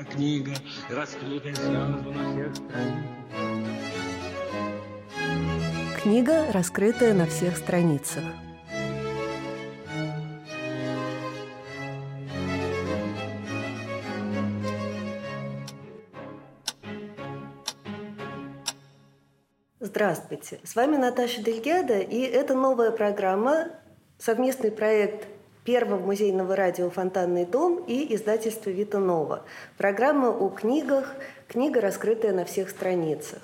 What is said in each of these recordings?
как книга, раскрытая сразу на всех страницах. Книга, раскрытая на всех страницах. Здравствуйте, с вами Наташа Дельгяда, и это новая программа, совместный проект Первого музейного радио «Фонтанный дом» и издательства «Вита Нова». Программа о книгах, книга, раскрытая на всех страницах.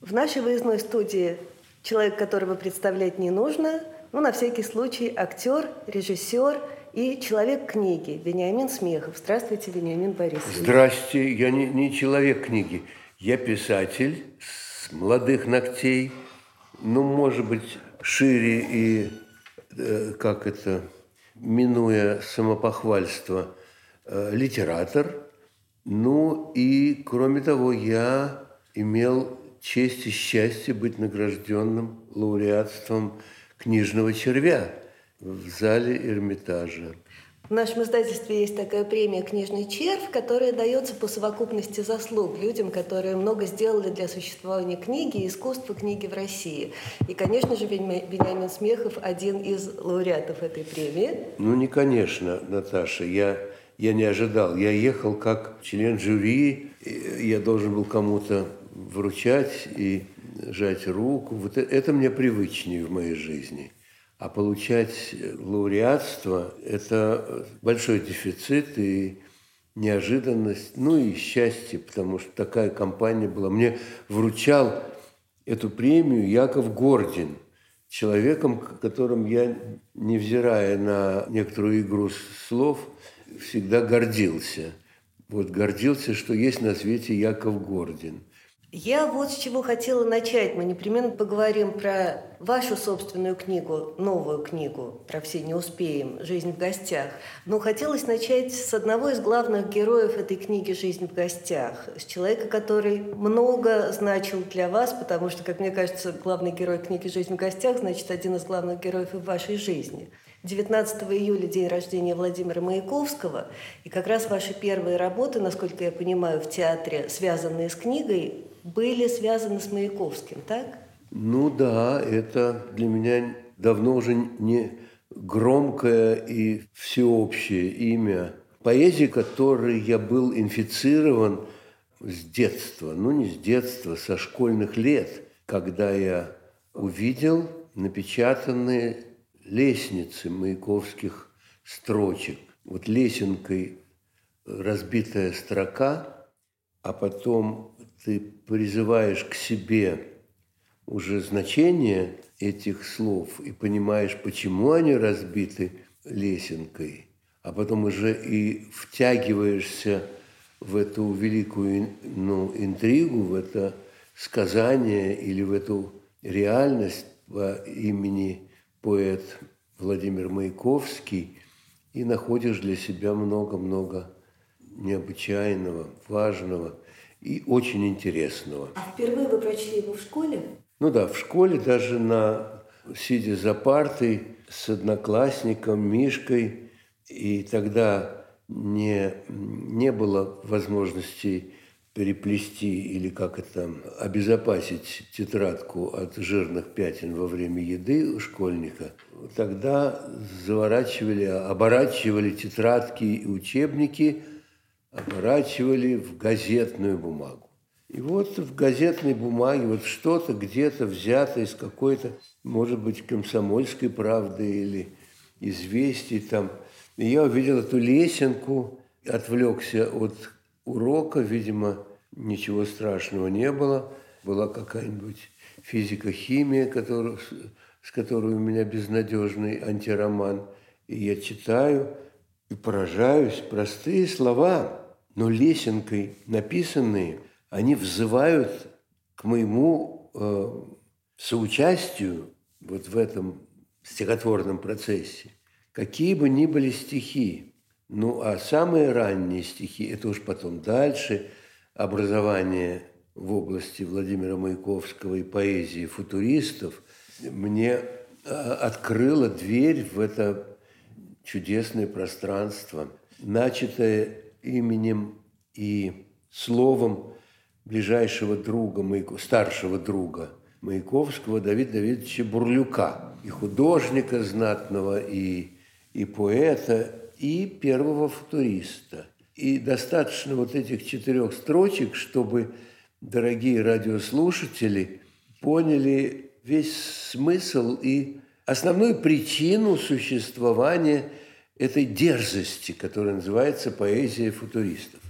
В нашей выездной студии человек, которого представлять не нужно, ну, на всякий случай, актер, режиссер и человек книги Вениамин Смехов. Здравствуйте, Вениамин Борисович. Здрасте, я не, не человек книги, я писатель с молодых ногтей, ну, может быть, шире и, э, как это, минуя самопохвальство, э, литератор. Ну и, кроме того, я имел честь и счастье быть награжденным лауреатством книжного червя в зале Эрмитажа. В нашем издательстве есть такая премия «Книжный червь», которая дается по совокупности заслуг людям, которые много сделали для существования книги и искусства книги в России. И, конечно же, Бениамин Смехов – один из лауреатов этой премии. Ну, не конечно, Наташа. Я, я не ожидал. Я ехал как член жюри, я должен был кому-то вручать и жать руку. Вот это мне привычнее в моей жизни – а получать лауреатство – это большой дефицит и неожиданность, ну и счастье, потому что такая компания была. Мне вручал эту премию Яков Гордин, человеком, которым я, невзирая на некоторую игру слов, всегда гордился. Вот гордился, что есть на свете Яков Гордин. Я вот с чего хотела начать. Мы непременно поговорим про вашу собственную книгу, новую книгу, про все не успеем, «Жизнь в гостях». Но хотелось начать с одного из главных героев этой книги «Жизнь в гостях», с человека, который много значил для вас, потому что, как мне кажется, главный герой книги «Жизнь в гостях» значит один из главных героев и в вашей жизни. 19 июля день рождения Владимира Маяковского, и как раз ваши первые работы, насколько я понимаю, в театре, связанные с книгой, были связаны с Маяковским, так? Ну да, это для меня давно уже не громкое и всеобщее имя. Поэзии, которой я был инфицирован с детства, ну не с детства, со школьных лет, когда я увидел напечатанные лестницы маяковских строчек. Вот лесенкой разбитая строка, а потом ты призываешь к себе уже значение этих слов и понимаешь, почему они разбиты лесенкой, а потом уже и втягиваешься в эту великую ну, интригу, в это сказание или в эту реальность по имени поэт Владимир Маяковский и находишь для себя много-много необычайного, важного – и очень интересного. А впервые вы прочли его в школе? Ну да, в школе даже на сидя за партой с одноклассником Мишкой, и тогда не, не было возможности переплести или как это обезопасить тетрадку от жирных пятен во время еды у школьника, тогда заворачивали, оборачивали тетрадки и учебники – оборачивали в газетную бумагу. И вот в газетной бумаге вот что-то где-то взято из какой-то, может быть, комсомольской правды или известий там. И я увидел эту лесенку, отвлекся от урока, видимо, ничего страшного не было. Была какая-нибудь физика-химия, которую, с которой у меня безнадежный антироман. И я читаю и поражаюсь, простые слова – но лесенкой написанные, они взывают к моему э, соучастию вот в этом стихотворном процессе. Какие бы ни были стихи, ну а самые ранние стихи, это уж потом дальше, образование в области Владимира Маяковского и поэзии футуристов, мне э, открыло дверь в это чудесное пространство, начатое именем и словом ближайшего друга, старшего друга Маяковского Давида Давидовича Бурлюка, и художника знатного, и, и поэта, и первого футуриста. И достаточно вот этих четырех строчек, чтобы дорогие радиослушатели поняли весь смысл и основную причину существования этой дерзости, которая называется поэзия футуристов.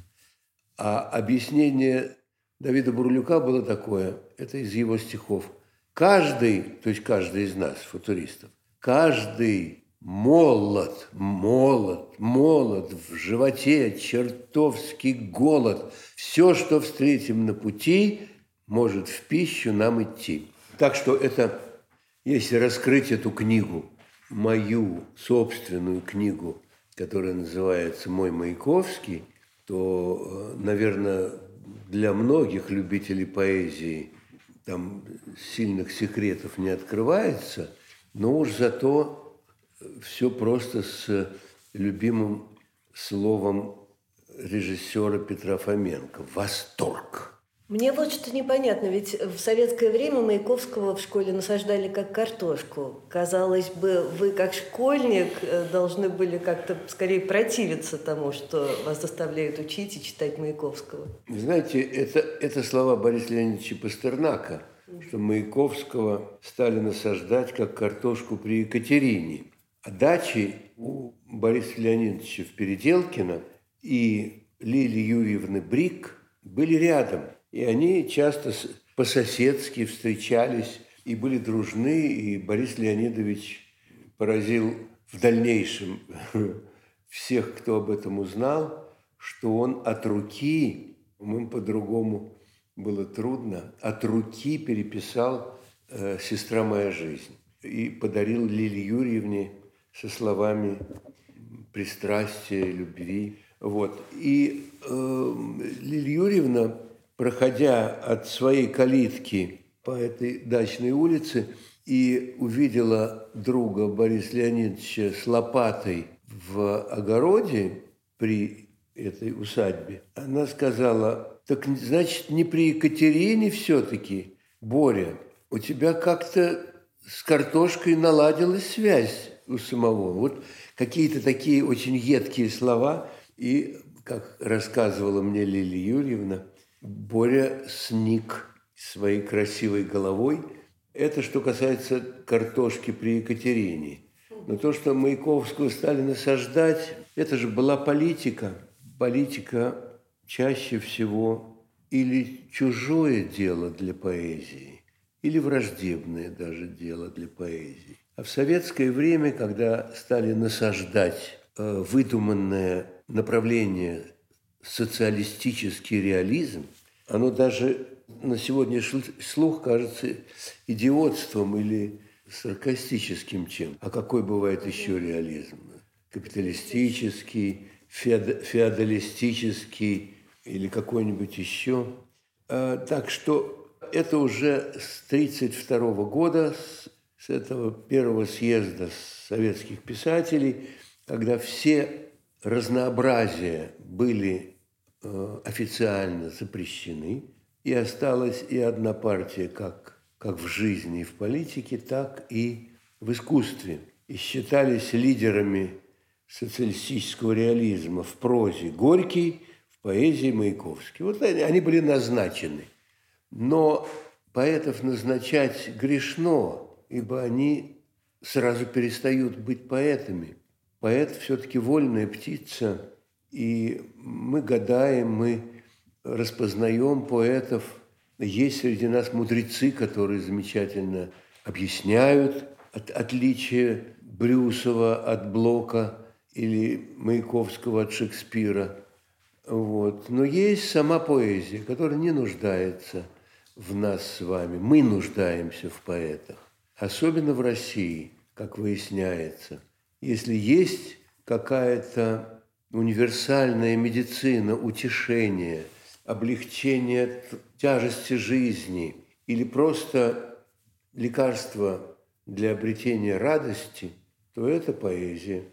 А объяснение Давида Бурлюка было такое, это из его стихов. Каждый, то есть каждый из нас, футуристов, каждый молод, молод, молод, в животе чертовский голод. Все, что встретим на пути, может в пищу нам идти. Так что это, если раскрыть эту книгу, мою собственную книгу, которая называется «Мой Маяковский», то, э, наверное, для многих любителей поэзии там сильных секретов не открывается, но уж зато все просто с любимым словом режиссера Петра Фоменко – восторг. Мне вот что непонятно, ведь в советское время Маяковского в школе насаждали как картошку. Казалось бы, вы как школьник э, должны были как-то скорее противиться тому, что вас заставляют учить и читать Маяковского. Знаете, это, это слова Бориса Леонидовича Пастернака, что Маяковского стали насаждать как картошку при Екатерине. А дачи у Бориса Леонидовича в Переделкино и Лили Юрьевны Брик были рядом – и они часто по-соседски встречались и были дружны, и Борис Леонидович поразил в дальнейшем всех, кто об этом узнал, что он от руки, ему по-другому было трудно, от руки переписал э, «Сестра моя жизнь» и подарил Лиле Юрьевне со словами пристрастия, любви. Вот. И э, Лилия Юрьевна проходя от своей калитки по этой дачной улице, и увидела друга Бориса Леонидовича с лопатой в огороде при этой усадьбе, она сказала, так значит, не при Екатерине все-таки, Боря, у тебя как-то с картошкой наладилась связь у самого. Вот какие-то такие очень едкие слова. И, как рассказывала мне Лилия Юрьевна, Боря сник своей красивой головой. Это что касается картошки при Екатерине. Но то, что Маяковскую стали насаждать, это же была политика. Политика чаще всего или чужое дело для поэзии, или враждебное даже дело для поэзии. А в советское время, когда стали насаждать э, выдуманное направление социалистический реализм, оно даже на сегодняшний слух кажется идиотством или саркастическим чем. А какой бывает еще реализм? Капиталистический, феодалистический или какой-нибудь еще. А, так что это уже с 1932 года, с, этого первого съезда советских писателей, когда все разнообразия были официально запрещены, и осталась и одна партия как, как в жизни и в политике, так и в искусстве. И считались лидерами социалистического реализма в прозе Горький, в поэзии Маяковский. Вот они, они были назначены. Но поэтов назначать грешно, ибо они сразу перестают быть поэтами – Поэт все-таки вольная птица, и мы гадаем, мы распознаем поэтов. Есть среди нас мудрецы, которые замечательно объясняют от, отличие Брюсова от Блока или Маяковского от Шекспира. Вот. Но есть сама поэзия, которая не нуждается в нас с вами. Мы нуждаемся в поэтах, особенно в России, как выясняется – если есть какая-то универсальная медицина, утешение, облегчение тяжести жизни или просто лекарство для обретения радости, то это поэзия.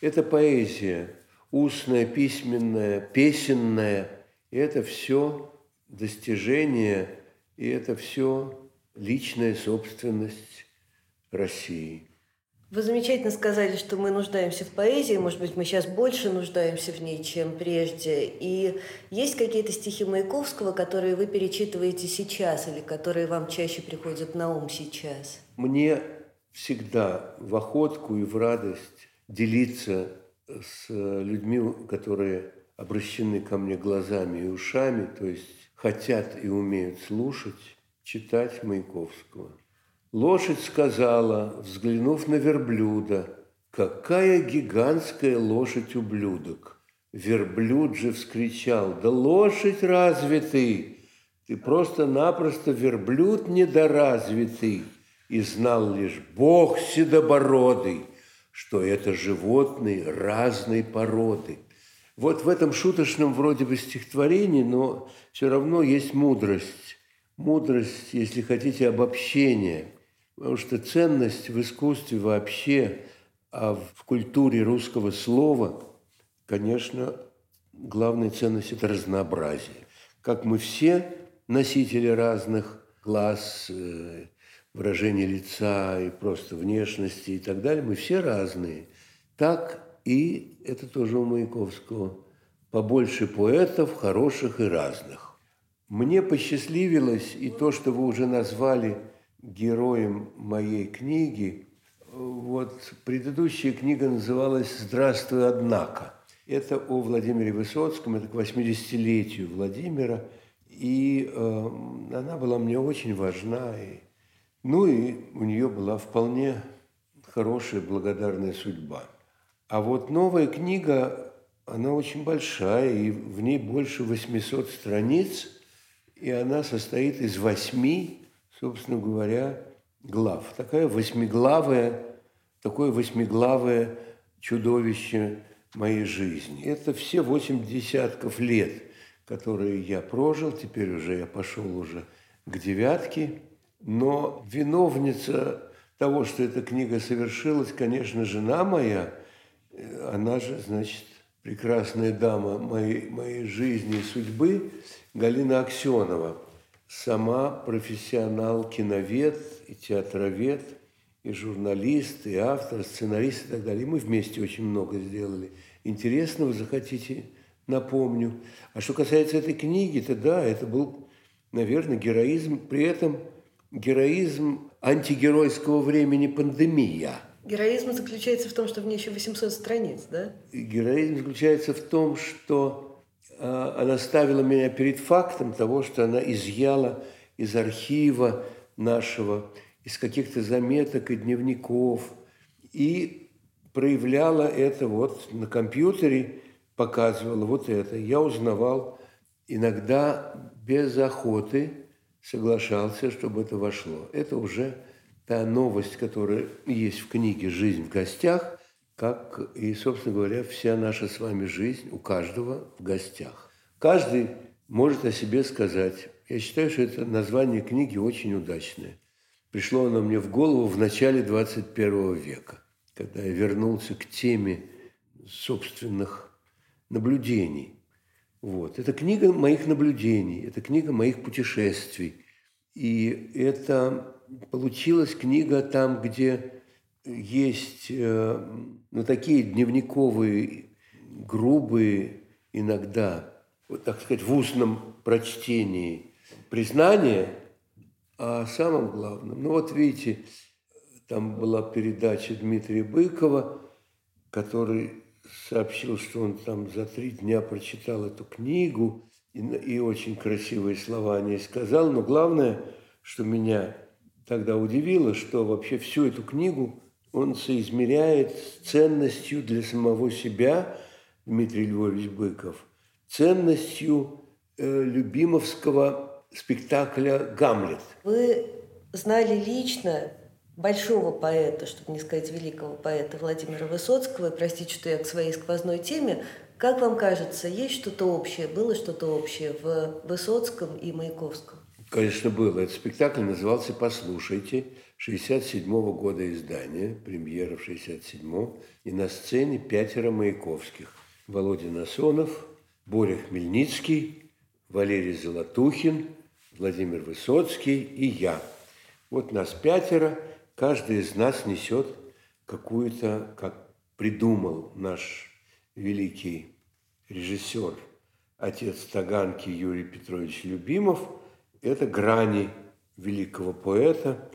Это поэзия устная, письменная, песенная, И это все достижение, и это все личная собственность России. Вы замечательно сказали, что мы нуждаемся в поэзии. Может быть, мы сейчас больше нуждаемся в ней, чем прежде. И есть какие-то стихи Маяковского, которые вы перечитываете сейчас или которые вам чаще приходят на ум сейчас? Мне всегда в охотку и в радость делиться с людьми, которые обращены ко мне глазами и ушами, то есть хотят и умеют слушать, читать Маяковского – Лошадь сказала, взглянув на верблюда, «Какая гигантская лошадь-ублюдок!» Верблюд же вскричал, «Да лошадь разве ты? Ты просто-напросто верблюд недоразвитый!» И знал лишь Бог седобородый, что это животные разной породы. Вот в этом шуточном вроде бы стихотворении, но все равно есть мудрость. Мудрость, если хотите, обобщение – Потому что ценность в искусстве вообще, а в культуре русского слова, конечно, главная ценность – это разнообразие. Как мы все носители разных глаз, э, выражения лица и просто внешности и так далее, мы все разные. Так и это тоже у Маяковского. Побольше поэтов, хороших и разных. Мне посчастливилось и то, что вы уже назвали – героем моей книги. Вот предыдущая книга называлась «Здравствуй, однако». Это о Владимире Высоцком, это к 80-летию Владимира. И э, она была мне очень важна. И, ну и у нее была вполне хорошая, благодарная судьба. А вот новая книга, она очень большая, и в ней больше 800 страниц, и она состоит из восьми собственно говоря, глав. Такая восьмиглавая, такое восьмиглавое чудовище моей жизни. Это все восемь десятков лет, которые я прожил. Теперь уже я пошел уже к девятке. Но виновница того, что эта книга совершилась, конечно, жена моя. Она же, значит, прекрасная дама моей, моей жизни и судьбы, Галина Аксенова – сама профессионал-киновед и театровед, и журналист, и автор, сценарист и так далее. И мы вместе очень много сделали. Интересного захотите, напомню. А что касается этой книги, то да, это был, наверное, героизм, при этом героизм антигеройского времени пандемия. Героизм заключается в том, что в ней еще 800 страниц, да? Героизм заключается в том, что она ставила меня перед фактом того, что она изъяла из архива нашего, из каких-то заметок и дневников, и проявляла это вот на компьютере, показывала вот это. Я узнавал иногда без охоты, соглашался, чтобы это вошло. Это уже та новость, которая есть в книге «Жизнь в гостях», как и, собственно говоря, вся наша с вами жизнь у каждого в гостях. Каждый может о себе сказать. Я считаю, что это название книги очень удачное. Пришло оно мне в голову в начале 21 века, когда я вернулся к теме собственных наблюдений. Вот. Это книга моих наблюдений, это книга моих путешествий. И это получилась книга там, где есть э, ну, такие дневниковые, грубые иногда, вот, так сказать, в устном прочтении признания о самом главном. Ну вот видите, там была передача Дмитрия Быкова, который сообщил, что он там за три дня прочитал эту книгу и, и очень красивые слова о ней сказал. Но главное, что меня тогда удивило, что вообще всю эту книгу он соизмеряет с ценностью для самого себя, Дмитрий Львович Быков, ценностью э, любимовского спектакля «Гамлет». Вы знали лично большого поэта, чтобы не сказать великого поэта Владимира Высоцкого, простите, что я к своей сквозной теме, как вам кажется, есть что-то общее, было что-то общее в Высоцком и Маяковском? Конечно, было. Этот спектакль назывался «Послушайте». 67 -го года издания, премьера в 67-м, и на сцене пятеро Маяковских. Володя Насонов, Боря Хмельницкий, Валерий Золотухин, Владимир Высоцкий и я. Вот нас пятеро, каждый из нас несет какую-то, как придумал наш великий режиссер, отец Таганки Юрий Петрович Любимов, это грани великого поэта,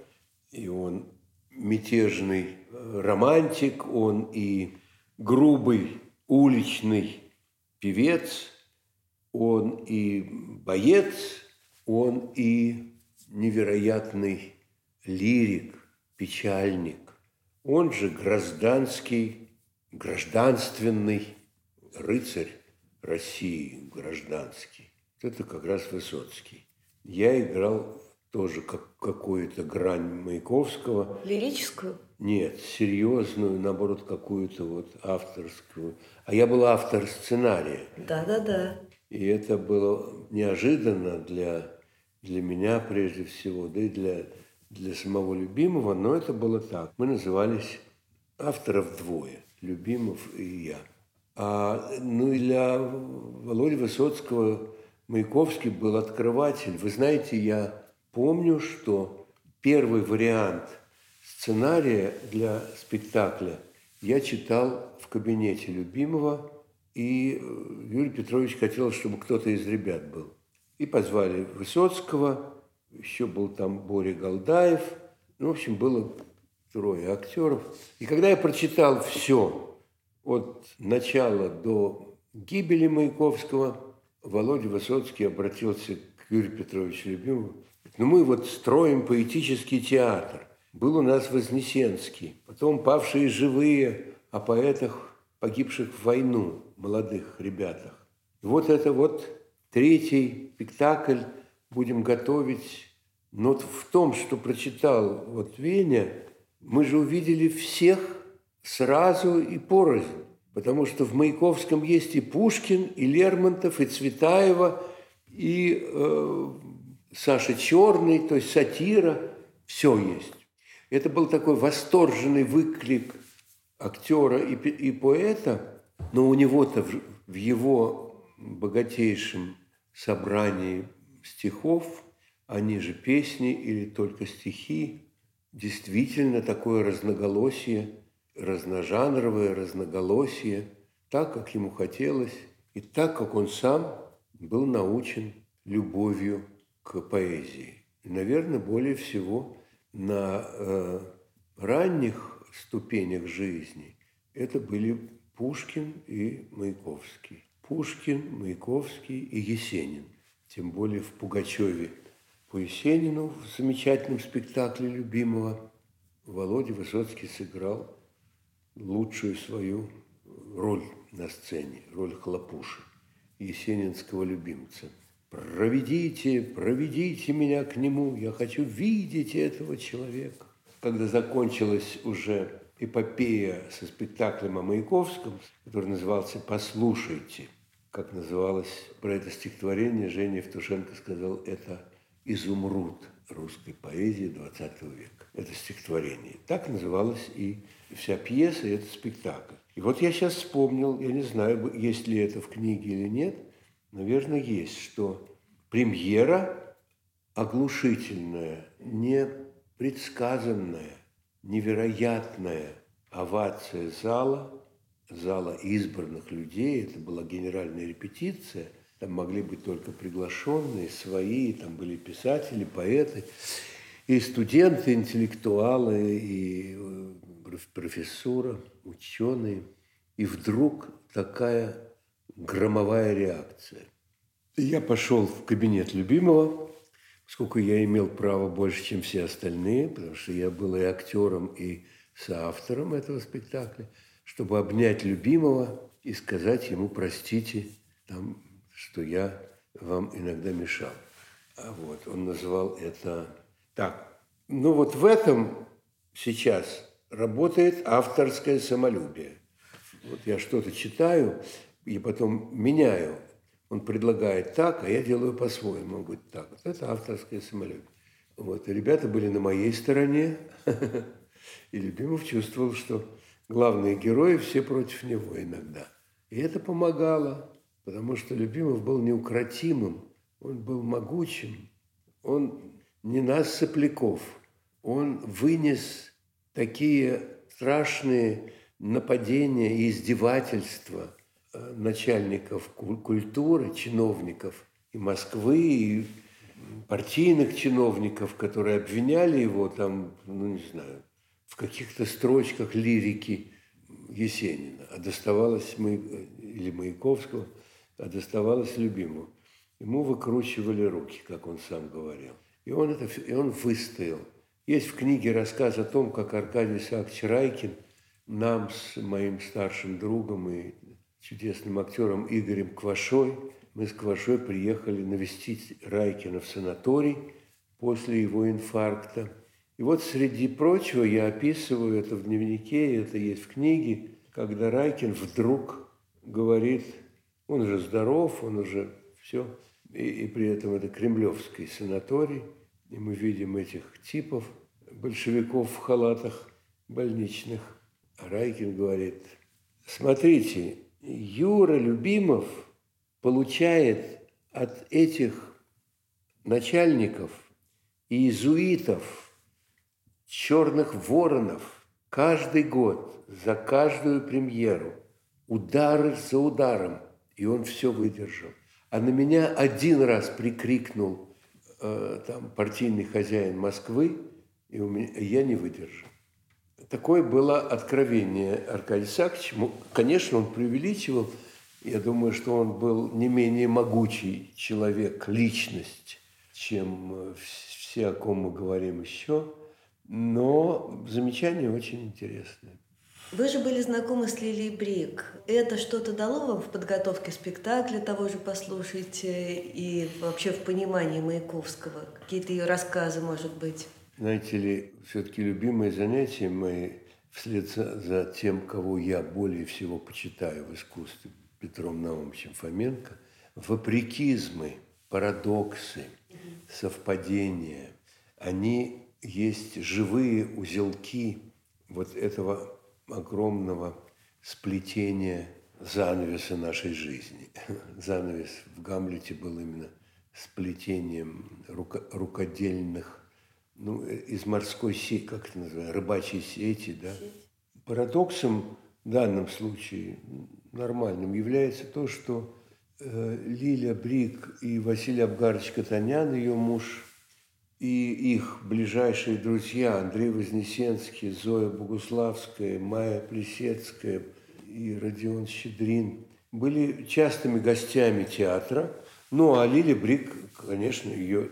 и он мятежный романтик, он и грубый уличный певец, он и боец, он и невероятный лирик, печальник. Он же гражданский, гражданственный рыцарь России, гражданский. Это как раз Высоцкий. Я играл тоже как какую-то грань Маяковского. Лирическую? Нет, серьезную, наоборот, какую-то вот авторскую. А я был автор сценария. Да-да-да. И это было неожиданно для, для меня прежде всего, да и для, для самого любимого, но это было так. Мы назывались авторов двое, Любимов и я. А, ну и для Володи Высоцкого Маяковский был открыватель. Вы знаете, я помню, что первый вариант сценария для спектакля я читал в кабинете любимого, и э, Юрий Петрович хотел, чтобы кто-то из ребят был. И позвали Высоцкого, еще был там Боря Голдаев, ну, в общем, было трое актеров. И когда я прочитал все от начала до гибели Маяковского, Володя Высоцкий обратился к Юрию Петровичу Любимову. Ну, мы вот строим поэтический театр. Был у нас Вознесенский, потом «Павшие живые» о поэтах, погибших в войну, молодых ребятах. И вот это вот третий спектакль будем готовить. Но в том, что прочитал вот Веня, мы же увидели всех сразу и порознь. Потому что в Маяковском есть и Пушкин, и Лермонтов, и Цветаева, и э, Саша Черный, то есть сатира, все есть. Это был такой восторженный выклик актера и, и поэта, но у него-то в, в его богатейшем собрании стихов, они же песни или только стихи, действительно такое разноголосие, разножанровое разноголосие, так, как ему хотелось, и так, как он сам был научен любовью к поэзии. И, наверное, более всего на э, ранних ступенях жизни это были Пушкин и Маяковский. Пушкин, Маяковский и Есенин. Тем более в Пугачеве по Есенину в замечательном спектакле любимого Володя Высоцкий сыграл лучшую свою роль на сцене, роль хлопуши, есенинского любимца. «Проведите, проведите меня к нему, я хочу видеть этого человека». Когда закончилась уже эпопея со спектаклем о Маяковском, который назывался «Послушайте», как называлось про это стихотворение, Женя Евтушенко сказал, это изумруд русской поэзии XX века. Это стихотворение. Так называлась и вся пьеса, и этот спектакль. И вот я сейчас вспомнил, я не знаю, есть ли это в книге или нет, наверное, есть, что премьера оглушительная, непредсказанная, невероятная овация зала, зала избранных людей, это была генеральная репетиция – там могли быть только приглашенные, свои, там были писатели, поэты, и студенты, интеллектуалы, и профессура, ученые. И вдруг такая громовая реакция. Я пошел в кабинет любимого, сколько я имел право больше, чем все остальные, потому что я был и актером, и соавтором этого спектакля, чтобы обнять любимого и сказать ему «простите, там что я вам иногда мешал. А вот он называл это так. Ну вот в этом сейчас работает авторское самолюбие. Вот я что-то читаю и потом меняю. Он предлагает так, а я делаю по-своему. Он говорит так. Вот это авторское самолюбие. Вот. И ребята были на моей стороне. И Любимов чувствовал, что главные герои все против него иногда. И это помогало потому что Любимов был неукротимым он был могучим, он не нас, сопляков, он вынес такие страшные нападения и издевательства э, начальников культуры, чиновников и Москвы, и партийных чиновников, которые обвиняли его там, ну не знаю, в каких-то строчках лирики Есенина, а доставалось мы, или Маяковского, а доставалось любимому. Ему выкручивали руки, как он сам говорил. И он, это, и он выстоял. Есть в книге рассказ о том, как Аркадий Исаакович Райкин нам с моим старшим другом и чудесным актером Игорем Квашой, мы с Квашой приехали навестить Райкина в санаторий после его инфаркта. И вот среди прочего я описываю это в дневнике, это есть в книге, когда Райкин вдруг говорит, он уже здоров, он уже все, и, и при этом это кремлевский санаторий, и мы видим этих типов, большевиков в халатах больничных. Райкин говорит, смотрите, Юра Любимов получает от этих начальников и иезуитов, черных воронов, каждый год за каждую премьеру удары за ударом, и он все выдержал. А на меня один раз прикрикнул э, там партийный хозяин Москвы, и у меня, я не выдержал. Такое было откровение Аркадия Саковича. Конечно, он преувеличивал. Я думаю, что он был не менее могучий человек, личность, чем э, все, о ком мы говорим еще. Но замечание очень интересное. Вы же были знакомы с Лилией Брик. Это что-то дало вам в подготовке спектакля того же «Послушайте» и вообще в понимании Маяковского? Какие-то ее рассказы, может быть? Знаете ли, все-таки любимое занятие мои вслед за, за тем, кого я более всего почитаю в искусстве, Петром Наумовичем Фоменко, вопрекизмы, парадоксы, совпадения, они есть живые узелки вот этого огромного сплетения занавеса нашей жизни. Занавес в Гамлете был именно сплетением руко рукодельных, ну, из морской сети, как это называется, рыбачьей сети, да. Парадоксом в данном случае нормальным является то, что э, Лиля Брик и Василий Абгарович Катанян, ее муж – и их ближайшие друзья Андрей Вознесенский, Зоя Богуславская, Майя Плесецкая и Родион Щедрин были частыми гостями театра. Ну, а Лили Брик, конечно, ее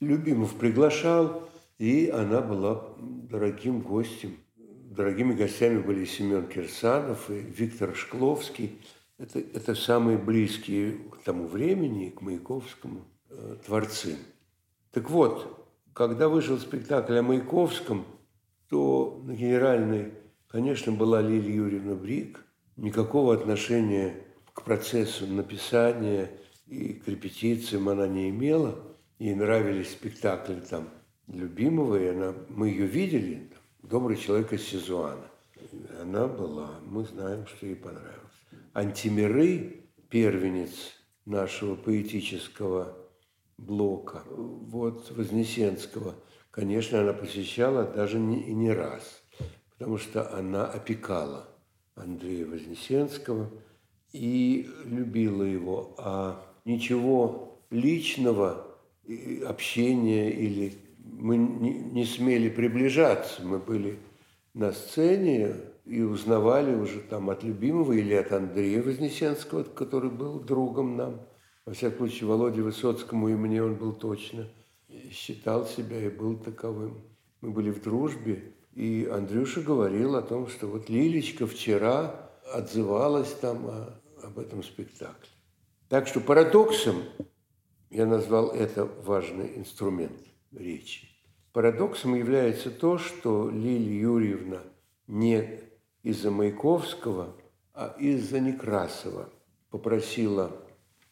Любимов приглашал, и она была дорогим гостем. Дорогими гостями были Семен Кирсанов и Виктор Шкловский. Это, это самые близкие к тому времени, к Маяковскому, э, творцы. Так вот, когда вышел спектакль о Маяковском, то на генеральной, конечно, была Лилия Юрьевна Брик. Никакого отношения к процессу написания и к репетициям она не имела. Ей нравились спектакли там любимого, и она, мы ее видели, «Добрый человек из Сизуана». Она была, мы знаем, что ей понравилось. Антимиры, первенец нашего поэтического Блока, вот Вознесенского, конечно, она посещала даже не, не раз, потому что она опекала Андрея Вознесенского и любила его, а ничего личного общения или мы не, не смели приближаться, мы были на сцене и узнавали уже там от любимого или от Андрея Вознесенского, который был другом нам – во всяком случае, Володе Высоцкому и мне он был точно. Считал себя и был таковым. Мы были в дружбе, и Андрюша говорил о том, что вот Лилечка вчера отзывалась там о, об этом спектакле. Так что парадоксом, я назвал это важный инструмент речи, парадоксом является то, что Лилия Юрьевна не из-за Маяковского, а из-за Некрасова попросила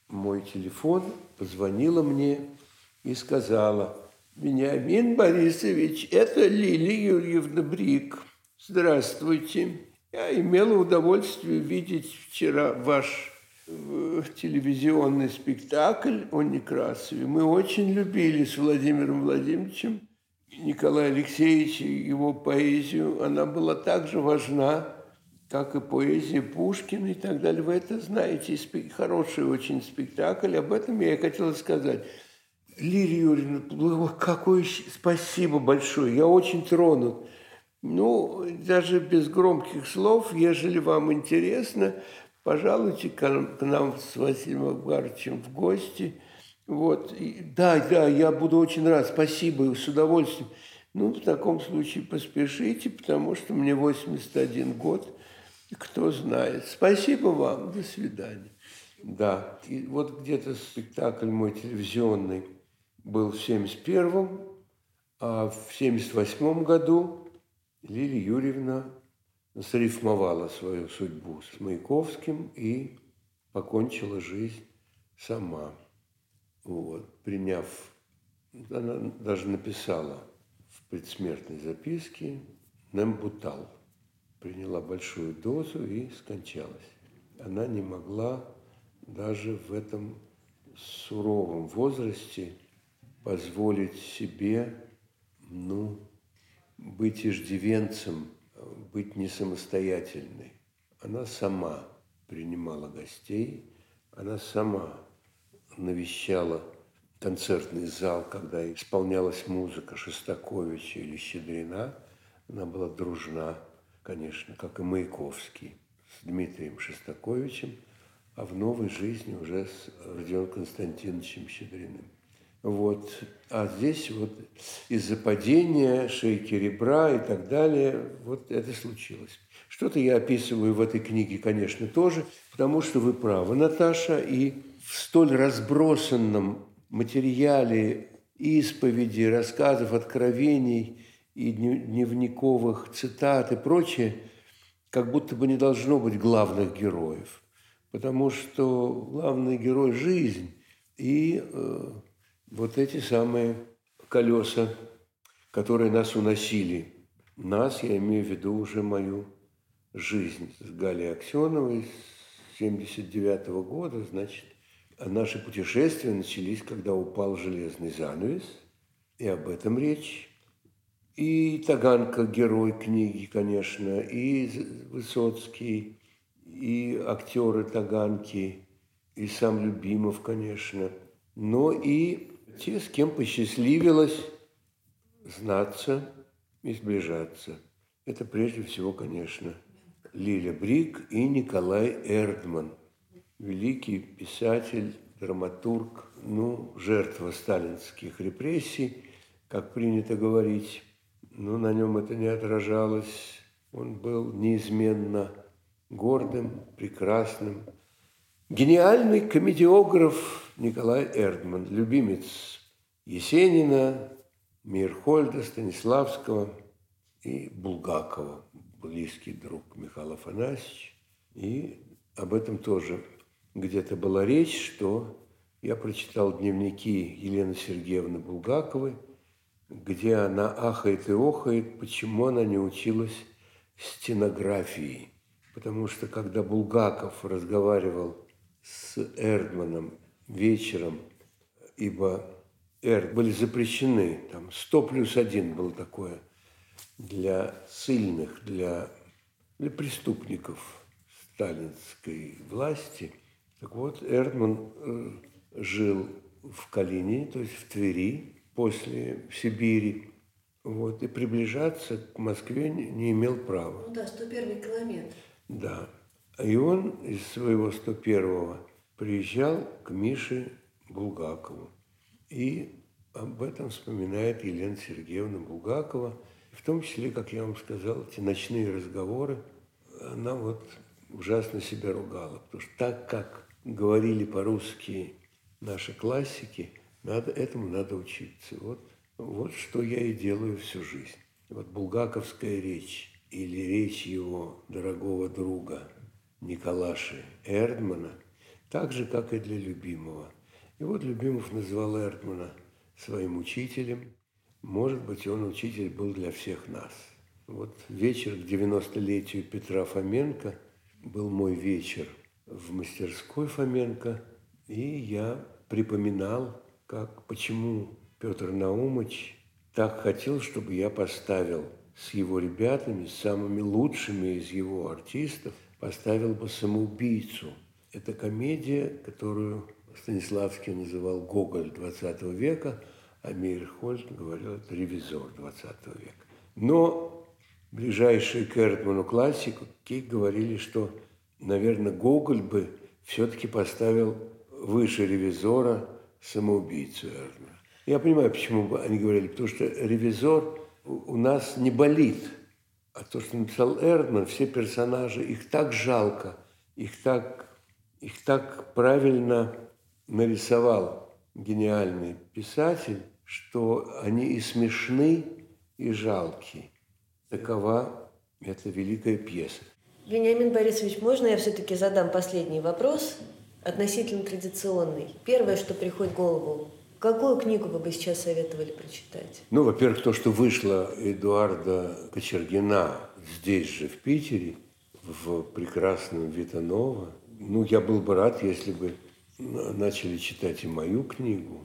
мой телефон, позвонила мне и сказала, «Вениамин Борисович, это Лилия Юрьевна Брик. Здравствуйте. Я имела удовольствие видеть вчера ваш в телевизионный спектакль о Некрасове. Мы очень любили с Владимиром Владимировичем Николая Алексеевича его поэзию. Она была также важна, как и поэзия Пушкина и так далее. Вы это знаете. Хороший очень спектакль. Об этом я и хотела сказать. Лилия Юрьевна, какое спасибо большое. Я очень тронут. Ну, даже без громких слов, ежели вам интересно, пожалуйте к нам с Василием Абгаровичем в гости. Вот. И, да, да, я буду очень рад. Спасибо, с удовольствием. Ну, в таком случае поспешите, потому что мне 81 год. Кто знает. Спасибо вам. До свидания. Да. И вот где-то спектакль мой телевизионный – был в 71-м, а в 78 году Лилия Юрьевна срифмовала свою судьбу с Маяковским и покончила жизнь сама. Вот, приняв, она даже написала в предсмертной записке «Нембутал». Приняла большую дозу и скончалась. Она не могла даже в этом суровом возрасте позволить себе, ну, быть иждивенцем, быть не самостоятельной. Она сама принимала гостей, она сама навещала концертный зал, когда исполнялась музыка Шостаковича или Щедрина. Она была дружна, конечно, как и Маяковский, с Дмитрием Шостаковичем, а в новой жизни уже с Родионом Константиновичем Щедриным. Вот. А здесь вот из-за падения шейки ребра и так далее, вот это случилось. Что-то я описываю в этой книге, конечно, тоже, потому что вы правы, Наташа, и в столь разбросанном материале исповеди, рассказов, откровений и дневниковых цитат и прочее, как будто бы не должно быть главных героев, потому что главный герой – жизнь, и э, вот эти самые колеса, которые нас уносили. Нас, я имею в виду уже мою жизнь с Галей Аксеновой с 79 -го года, значит, наши путешествия начались, когда упал железный занавес, и об этом речь. И Таганка, герой книги, конечно, и Высоцкий, и актеры Таганки, и сам Любимов, конечно, но и те, с кем посчастливилось знаться и сближаться. Это прежде всего, конечно, Лиля Брик и Николай Эрдман, великий писатель, драматург, ну, жертва сталинских репрессий, как принято говорить. Но на нем это не отражалось. Он был неизменно гордым, прекрасным, Гениальный комедиограф Николай Эрдман, любимец Есенина, Мирхольда, Станиславского и Булгакова, близкий друг Михаила Афанасьевича. И об этом тоже где-то была речь, что я прочитал дневники Елены Сергеевны Булгаковой, где она ахает и охает, почему она не училась стенографии. Потому что когда Булгаков разговаривал с Эрдманом вечером, ибо Эрд были запрещены, там 100 плюс один было такое для сильных, для, для преступников сталинской власти. Так вот, Эрдман э, жил в Калине, то есть в Твери, после Сибири, вот, и приближаться к Москве не, не имел права. Ну да, 101 километр. Да. И он из своего 101-го приезжал к Мише Булгакову. И об этом вспоминает Елена Сергеевна Булгакова. В том числе, как я вам сказал, эти ночные разговоры, она вот ужасно себя ругала. Потому что так, как говорили по-русски наши классики, надо, этому надо учиться. Вот, вот что я и делаю всю жизнь. Вот булгаковская речь или речь его дорогого друга – Николаши Эрдмана, так же, как и для любимого. И вот Любимов называл Эрдмана своим учителем. Может быть, он учитель был для всех нас. Вот вечер к 90-летию Петра Фоменко был мой вечер в мастерской Фоменко, и я припоминал, как, почему Петр Наумович так хотел, чтобы я поставил с его ребятами, с самыми лучшими из его артистов, поставил бы «Самоубийцу». Это комедия, которую Станиславский называл «Гоголь 20 века», а Мейерхольд говорил, это «Ревизор 20 века». Но ближайшие к Эртману классики говорили, что, наверное, Гоголь бы все-таки поставил выше «Ревизора» самоубийцу Эртмана. Я понимаю, почему они говорили, потому что «Ревизор» у нас не болит, а то, что написал Эрдман, все персонажи, их так жалко, их так, их так правильно нарисовал гениальный писатель, что они и смешны, и жалки. Такова эта великая пьеса. Вениамин Борисович, можно я все-таки задам последний вопрос, относительно традиционный? Первое, что приходит в голову, Какую книгу вы бы сейчас советовали прочитать? Ну, во-первых, то, что вышло Эдуарда Кочергина здесь же, в Питере, в прекрасном Витанова. Ну, я был бы рад, если бы начали читать и мою книгу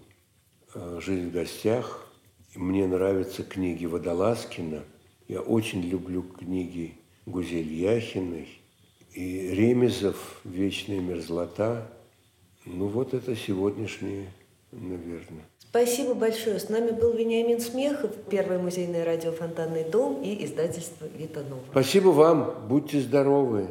«Жизнь в гостях». Мне нравятся книги Водолазкина. Я очень люблю книги Гузель Яхиной. И Ремезов «Вечная мерзлота». Ну, вот это сегодняшние наверное. Спасибо большое. С нами был Вениамин Смехов, первый музейный радиофонтанный дом и издательство Витанова. Спасибо вам. Будьте здоровы.